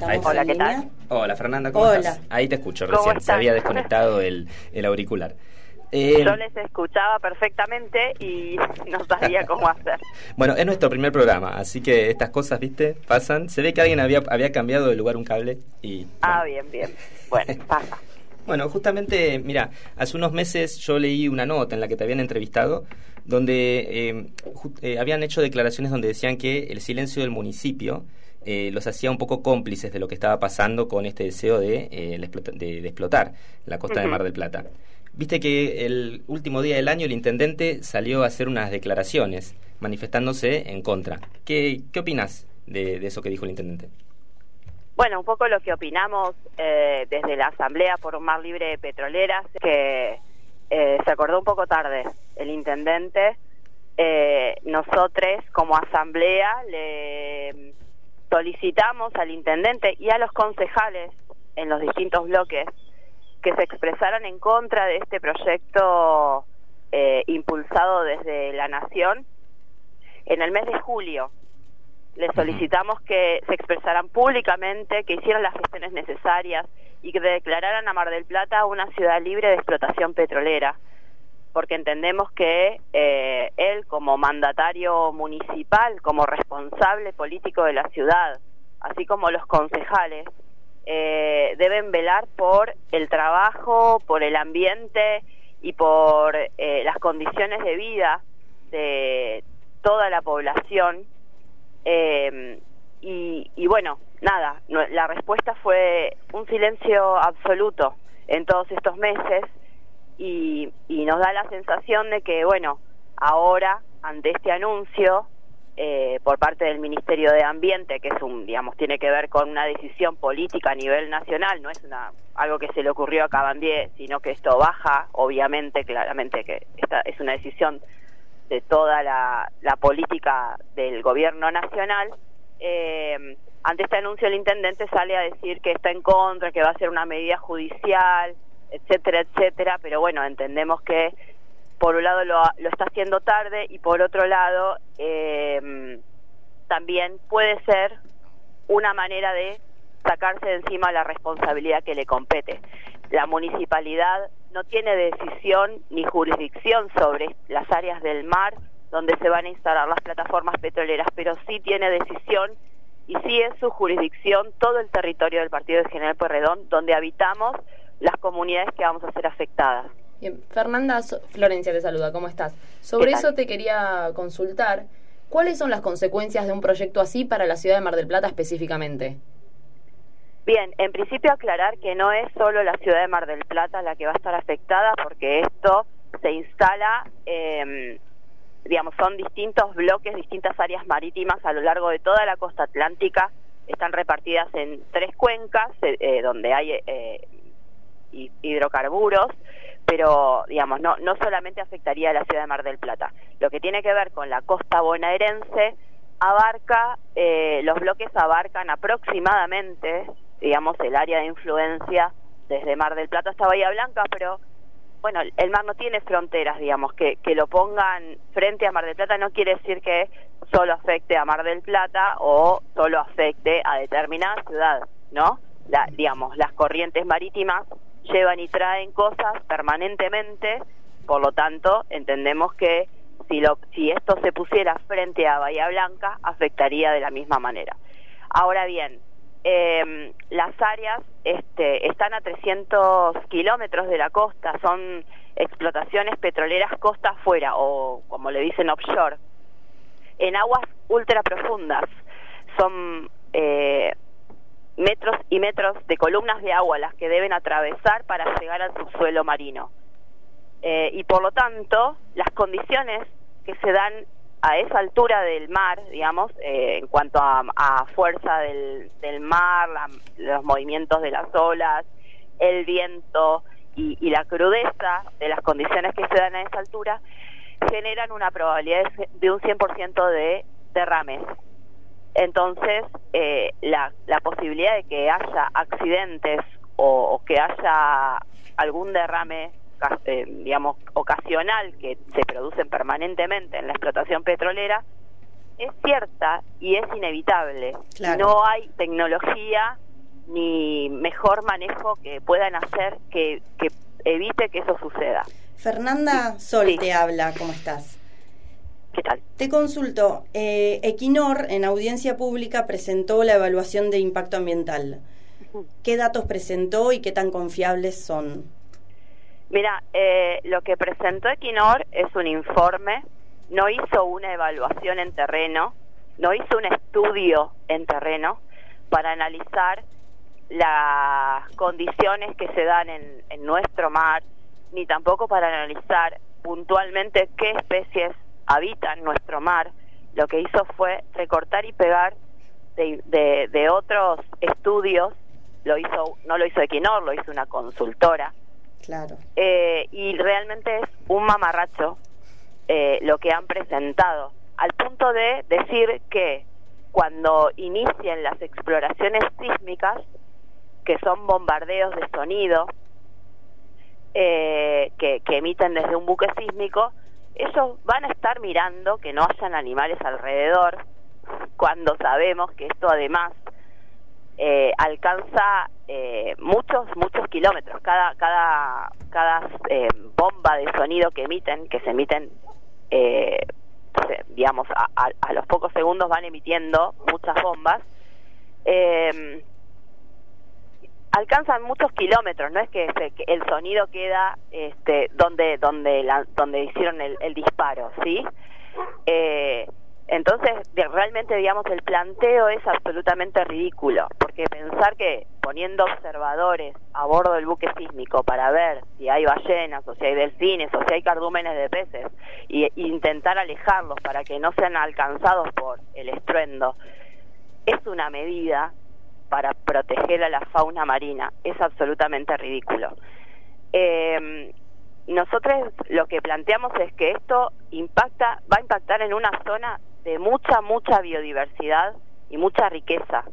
Hola, ¿qué tal? Hola, Fernanda, ¿cómo estás? Ahí te escucho recién, se había desconectado el, el auricular. Eh, Yo les escuchaba perfectamente y no sabía cómo hacer. bueno, es nuestro primer programa, así que estas cosas, ¿viste? Pasan. Se ve que alguien había, había cambiado de lugar un cable y... Ah, bien, bien. Bueno, pasa. Bueno, justamente, mira, hace unos meses yo leí una nota en la que te habían entrevistado, donde eh, eh, habían hecho declaraciones donde decían que el silencio del municipio eh, los hacía un poco cómplices de lo que estaba pasando con este deseo de, de, explotar la costa de Mar del Plata. Viste que el último día del año el intendente salió a hacer unas declaraciones manifestándose en contra. ¿Qué, qué opinas de eso que dijo el intendente? Bueno, un poco lo que opinamos eh, desde la Asamblea por un Mar Libre de Petroleras, que eh, se acordó un poco tarde el intendente. Eh, nosotros como Asamblea le solicitamos al intendente y a los concejales en los distintos bloques que se expresaran en contra de este proyecto impulsado desde la Nación en el mes de julio. Les solicitamos que se expresaran públicamente, que hicieran las gestiones necesarias y que declararan a Mar del Plata una ciudad libre de explotación petrolera, porque entendemos que eh, él como mandatario municipal, como responsable político de la ciudad, así como los concejales, eh, deben velar por el trabajo, por el ambiente y por eh, las condiciones de vida de toda la población. Eh, y, bueno, nada, la respuesta fue un silencio absoluto en todos estos meses y, nos da la sensación de que, bueno, ahora, ante este anuncio eh, por parte del Ministerio de Ambiente, que es un, digamos, tiene que ver con una decisión política a nivel nacional, no es una algo que se le ocurrió a Cabandier, sino que esto baja, obviamente, claramente que esta es una decisión de toda la, política del gobierno nacional, eh, ante este anuncio el intendente sale a decir que está en contra, que va a ser una medida judicial, etcétera, etcétera, pero bueno, entendemos que por un lado lo, lo está haciendo tarde y por otro lado eh, también puede ser una manera de sacarse de encima la responsabilidad que le compete. La municipalidad no tiene decisión ni jurisdicción sobre las áreas del mar donde se van a instalar las plataformas petroleras, pero sí tiene decisión y sí es su jurisdicción todo el territorio del Partido de General Pueyrredón donde habitamos las comunidades que vamos a ser afectadas. Bien, Fernanda Florencia te saluda, ¿cómo estás? Sobre eso te quería consultar, ¿cuáles son las consecuencias de un proyecto así para la ciudad de Mar del Plata específicamente? Bien, en principio aclarar que no es solo la ciudad de Mar del Plata la que va a estar afectada, porque esto se instala, eh, digamos, son distintos bloques, distintas áreas marítimas a lo largo de toda la costa atlántica, están repartidas en tres cuencas eh, eh, donde hay eh, hidrocarburos, pero digamos, no, no solamente afectaría a la ciudad de Mar del Plata. Lo que tiene que ver con la costa bonaerense abarca, los bloques abarcan aproximadamente digamos, el área de influencia desde Mar del Plata hasta Bahía Blanca, pero bueno, el mar no tiene fronteras, digamos, que, que lo pongan frente a Mar del Plata no quiere decir que solo afecte a Mar del Plata o solo afecte a determinada ciudad, ¿no? La, digamos, las corrientes marítimas llevan y traen cosas permanentemente, por lo tanto, entendemos que si, lo, si esto se pusiera frente a Bahía Blanca, afectaría de la misma manera. Ahora bien, eh, las áreas este, están a 300 kilómetros de la costa, son explotaciones petroleras costa afuera o como le dicen offshore, en aguas ultra profundas. Son eh, metros y metros de columnas de agua las que deben atravesar para llegar al subsuelo marino. Eh, y por lo tanto, las condiciones que se dan a esa altura del mar, digamos, eh, en cuanto a, fuerza del, mar, los movimientos de las olas, el viento y, la crudeza de las condiciones que se dan a esa altura, generan una probabilidad de un 100% de derrames. Entonces, eh, la, la, posibilidad de que haya accidentes o que haya algún derrame eh, digamos, ocasional que se producen permanentemente en la explotación petrolera, es cierta y es inevitable. No hay tecnología ni mejor manejo que puedan hacer que, que evite que eso suceda. Fernanda Sol te habla, ¿cómo estás? ¿Qué tal? Te consulto, eh, Equinor en audiencia pública presentó la evaluación de impacto ambiental. ¿Qué datos presentó y qué tan confiables son? Mira, eh, lo que presentó Equinor es un informe, no hizo una evaluación en terreno, no hizo un estudio en terreno para analizar las condiciones que se dan en, en nuestro mar, ni tampoco para analizar puntualmente qué especies habitan nuestro mar. Lo que hizo fue recortar y pegar de, de, de otros estudios, lo hizo, no lo hizo Equinor, lo hizo una consultora Claro. eh, y realmente es un mamarracho eh, lo que han presentado, al punto de decir que cuando inicien las exploraciones sísmicas, que son bombardeos de sonido eh, que, que emiten desde un buque sísmico, ellos van a estar mirando que no hayan animales alrededor, cuando sabemos que esto además eh, alcanza eh, muchos muchos kilómetros. Cada cada cada eh, bomba de sonido que emiten que se emiten eh, digamos a, a- a los pocos segundos van emitiendo muchas bombas. Eh, alcanzan muchos kilómetros no es que, se- que el sonido queda este donde donde la- donde hicieron el, el disparo sí eh, entonces, realmente, digamos, el planteo es absolutamente ridículo, porque pensar que poniendo observadores a bordo del buque sísmico para ver si hay ballenas o si hay delfines o si hay cardúmenes de peces y intentar alejarlos para que no sean alcanzados por el estruendo es una medida para proteger a la fauna marina. Es absolutamente ridículo. Eh, nosotros lo que planteamos es que esto impacta, va a impactar en una zona de mucha, mucha biodiversidad y mucha riqueza.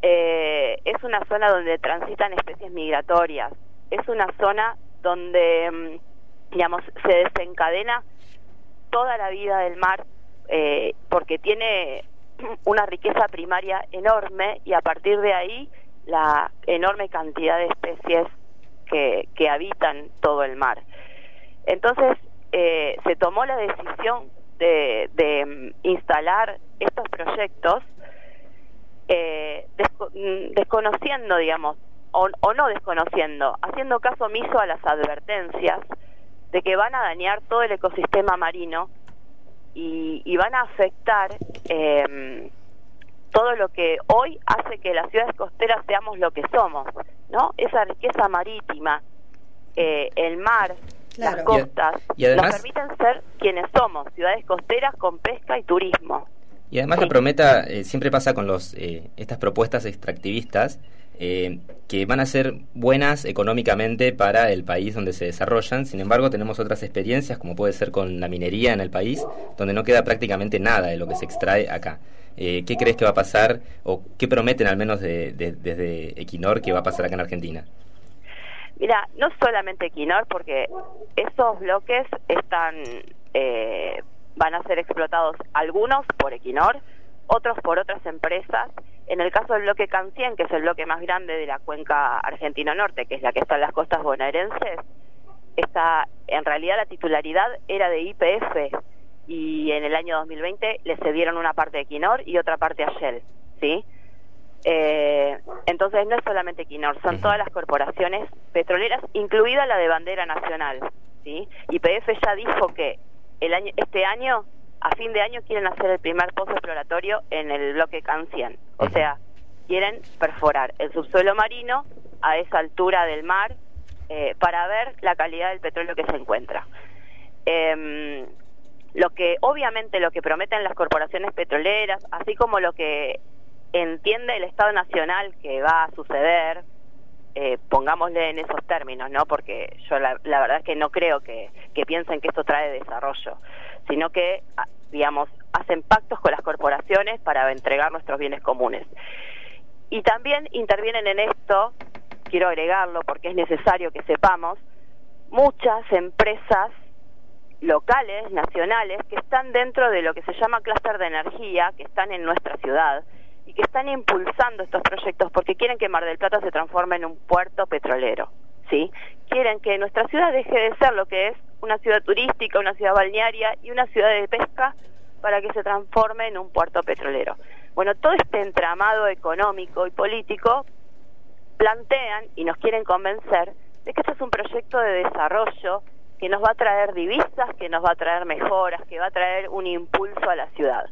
Eh, es una zona donde transitan especies migratorias, es una zona donde, mm, digamos, se desencadena toda la vida del mar eh, porque tiene una riqueza primaria enorme y a partir de ahí la enorme cantidad de especies que, que habitan todo el mar. Entonces eh, se tomó la decisión de, de mm, instalar estos proyectos eh, mm, desconociendo, digamos, o, o no desconociendo, haciendo caso omiso a las advertencias de que van a dañar todo el ecosistema marino y, y van a afectar eh, todo lo que hoy hace que las ciudades costeras seamos lo que somos, ¿no? Esa riqueza marítima, eh, el mar, Claro. las costas, Y- y además- nos permiten ser quienes somos, ciudades costeras con pesca y turismo. Y además la prometa eh, siempre pasa con los eh, estas propuestas extractivistas eh, que van a ser buenas económicamente para el país donde se desarrollan. Sin embargo, tenemos otras experiencias, como puede ser con la minería en el país, donde no queda prácticamente nada de lo que se extrae acá. Eh, ¿Qué crees que va a pasar o qué prometen al menos de- de- desde Equinor que va a pasar acá en Argentina? Mira, no solamente Equinor, porque esos bloques están eh, van a ser explotados algunos por Equinor, otros por otras empresas. En el caso del bloque Cancien, que es el bloque más grande de la cuenca argentino norte, que es la que está en las costas bonaerenses, está, en realidad la titularidad era de IPF y en el año 2020 le cedieron una parte de Equinor y otra parte a Shell, ¿sí? Eh, entonces no es solamente Equinor, son todas las corporaciones petroleras, incluida la de bandera nacional, ¿sí? YPF ya dijo que el año, este año, a fin de año, quieren hacer el primer pozo exploratorio en el bloque Cancien. O Ujú. sea, quieren perforar el subsuelo marino a esa altura del mar eh, para ver la calidad del petróleo que se encuentra. Em, lo que obviamente lo que prometen las corporaciones petroleras, así como lo que entiende el Estado Nacional que va a suceder, eh, pongámosle en esos términos, ¿no? Porque yo la, la verdad es que no creo que, que piensen que esto trae desarrollo, sino que, ah, digamos, hacen pactos con las corporaciones para entregar nuestros bienes comunes. Y también intervienen en esto, quiero agregarlo porque es necesario que sepamos, muchas empresas locales, nacionales, que están dentro de lo que se llama clúster de energía, que están en nuestra ciudad. y que están impulsando estos proyectos porque quieren que Mar del Plata se transforme en un puerto petrolero, ¿sí? Quieren que nuestra ciudad deje de ser lo que es una ciudad turística, una ciudad balnearia y una ciudad de pesca para que se transforme en un puerto petrolero. Bueno, todo este entramado económico y político plantean y nos quieren convencer de que esto es un proyecto de desarrollo que nos va a traer divisas, que nos va a traer mejoras, que va a traer un impulso a la ciudad.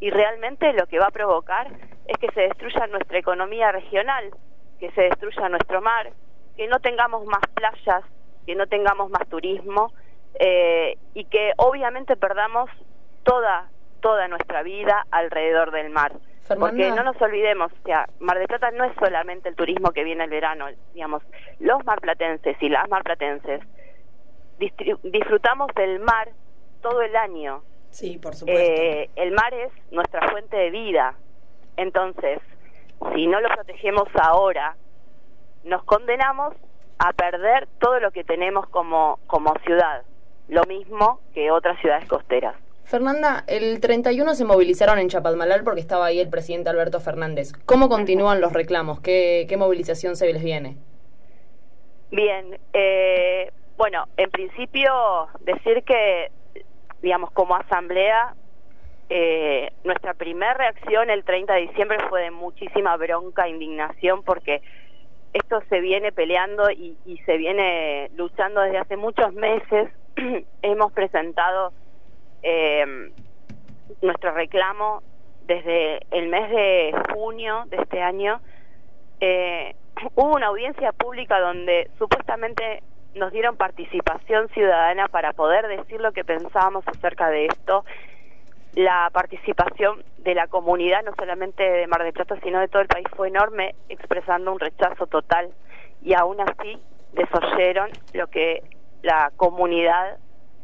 Y realmente lo que va a provocar es que se destruya nuestra economía regional, que se destruya nuestro mar, que no tengamos más playas, que no tengamos más turismo eh, y que obviamente perdamos toda toda nuestra vida alrededor del mar. Porque no nos olvidemos, o sea, Mar del Plata no es solamente el turismo que viene el verano, digamos, los marplatenses y las marplatenses disfrutamos del mar todo el año. Sí, por supuesto. Eh, el mar es nuestra fuente de vida. Entonces, si no lo protegemos ahora, nos condenamos a perder todo lo que tenemos como, como ciudad, lo mismo que otras ciudades costeras. Fernanda, el 31 se movilizaron en Chapadmalal porque estaba ahí el presidente Alberto Fernández. ¿Cómo continúan los reclamos? ¿Qué, qué movilización se les viene? Bien, eh, bueno, en principio decir que, digamos, como asamblea, eh, nuestra primera reacción el 30 de diciembre fue de muchísima bronca, indignación, porque esto se viene peleando y, se viene luchando desde hace muchos meses. Hemos presentado eh, nuestro reclamo desde el mes de junio de este año. Eh, hubo una audiencia pública donde supuestamente nos dieron participación ciudadana para poder decir lo que pensábamos acerca de esto. La participación de la comunidad, no solamente de Mar del Plata, sino de todo el país, fue enorme, expresando un rechazo total y aún así desoyeron lo que la comunidad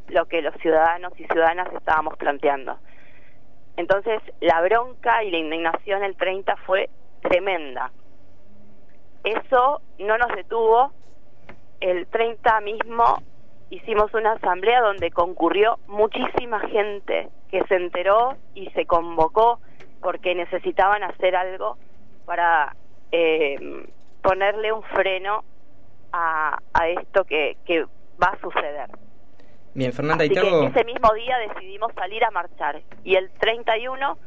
lo que los ciudadanos y ciudadanas estábamos planteando. Entonces, la bronca y la indignación el 30 fue tremenda. Eso no nos detuvo. El 30 mismo hicimos una asamblea donde concurrió muchísima gente que se enteró y se convocó porque necesitaban hacer algo para eh, ponerle un freno a, a esto que, que va a suceder. Bien, Fernanda, Así que ese mismo día decidimos salir a marchar. Y el 31,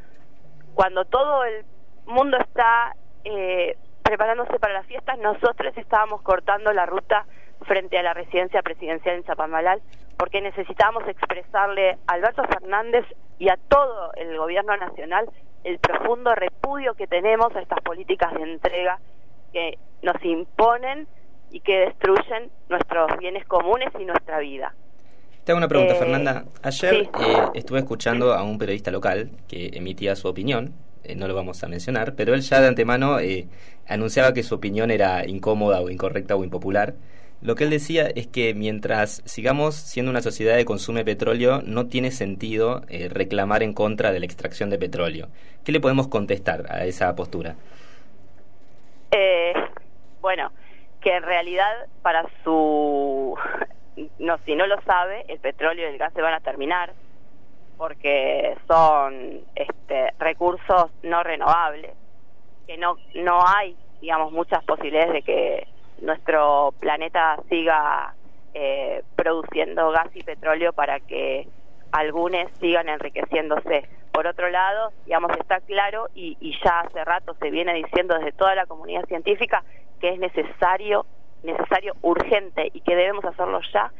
cuando todo el mundo está eh, preparándose para las fiestas, nosotros estábamos cortando la ruta frente a la residencia presidencial en Chapamalal porque necesitábamos expresarle a Alberto Fernández y a todo el gobierno nacional el profundo repudio que tenemos a estas políticas de entrega que nos imponen y que destruyen nuestros bienes comunes y nuestra vida. Te hago una pregunta, eh, Fernanda. Ayer eh, estuve escuchando a un periodista local que emitía su opinión, eh, no lo vamos a mencionar, pero él ya de antemano anunciaba que su opinión era incómoda o incorrecta o impopular. Lo que él decía es que mientras sigamos siendo una sociedad que consume petróleo, no tiene sentido reclamar en contra de la extracción de petróleo. ¿Qué le podemos contestar a esa postura? bueno, que en realidad para su no, si no lo sabe, el petróleo y el gas se van a terminar porque son este, recursos no renovables, que no, no hay, digamos, muchas posibilidades de que nuestro planeta siga eh, produciendo gas y petróleo para que algunos sigan enriqueciéndose. Por otro lado, digamos, está claro y, y ya hace rato se viene diciendo desde toda la comunidad científica que es necesario necesario, urgente y que debemos hacerlo ya,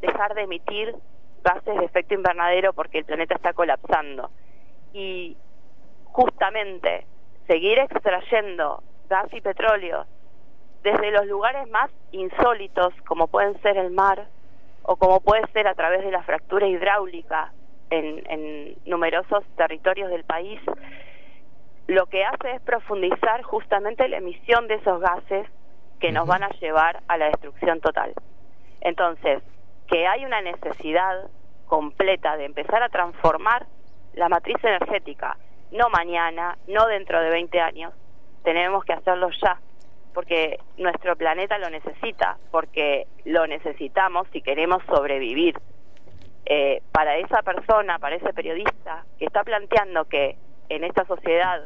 dejar de emitir gases de efecto invernadero porque el planeta está colapsando. Y justamente seguir extrayendo gas y petróleo desde los lugares más insólitos, como pueden ser el mar, o como puede ser a través de la fractura hidráulica en, en numerosos territorios del país, lo que hace es profundizar justamente la emisión de esos gases que nos van a llevar a la destrucción total. Entonces, que hay una necesidad completa de empezar a transformar la matriz energética, no mañana, no dentro de 20 años, tenemos que hacerlo ya, porque nuestro planeta lo necesita, porque lo necesitamos si queremos sobrevivir. Eh, para esa persona, para ese periodista que está planteando que en esta sociedad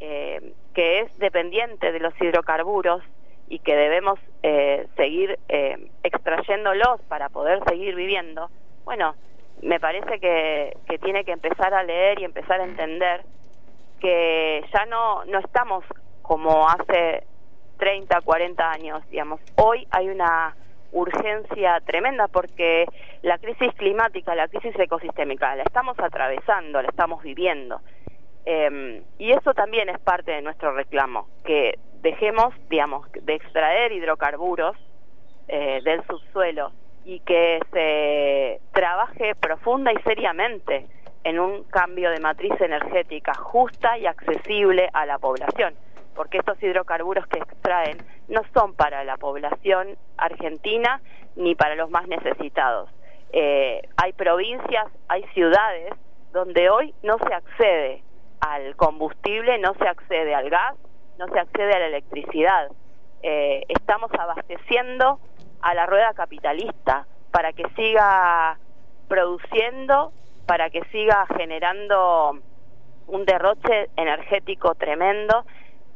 eh, que es dependiente de los hidrocarburos y que debemos eh, seguir eh, extrayéndolos para poder seguir viviendo, bueno, me parece que, que tiene que empezar a leer y empezar a entender que ya no, no estamos como hace 30, 40 años, digamos. Hoy hay una urgencia tremenda porque la crisis climática, la crisis ecosistémica, la estamos atravesando, la estamos viviendo. Eh, y eso también es parte de nuestro reclamo, que dejemos, digamos, de extraer hidrocarburos eh, del subsuelo y que se trabaje profunda y seriamente en un cambio de matriz energética justa y accesible a la población, porque estos hidrocarburos que extraen no son para la población argentina ni para los más necesitados. Eh, hay provincias, hay ciudades donde hoy no se accede al combustible, no se accede al gas, no se accede a la electricidad. Eh, estamos abasteciendo a la rueda capitalista para que siga produciendo, para que siga generando un derroche energético tremendo,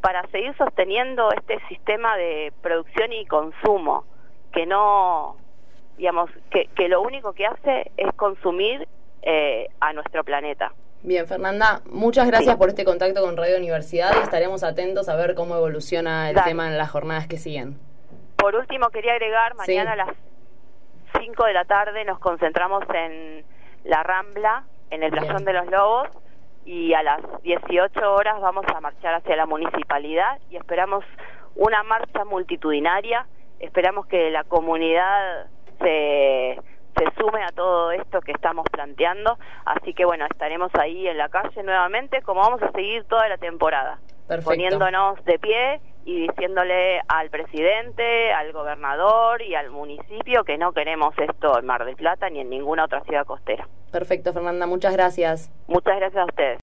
para seguir sosteniendo este sistema de producción y consumo, que no, digamos, que, que lo único que hace es consumir eh, a nuestro planeta. Bien, Fernanda, muchas gracias por este contacto con Radio Universidad y estaremos atentos a ver cómo evoluciona el tema en las jornadas que siguen. Por último, quería agregar, mañana a las 5 de la tarde nos concentramos en la Rambla, en el Playón de los Lobos, y a las 18 horas vamos a marchar hacia la municipalidad y esperamos una marcha multitudinaria, esperamos que la comunidad se se sume a todo esto que estamos planteando. Así que bueno, estaremos ahí en la calle nuevamente, como vamos a seguir toda la temporada, poniéndonos de pie y diciéndole al presidente, al gobernador y al municipio que no queremos esto en Mar del Plata ni en ninguna otra ciudad costera. Perfecto, Fernanda, muchas gracias. Muchas gracias a ustedes.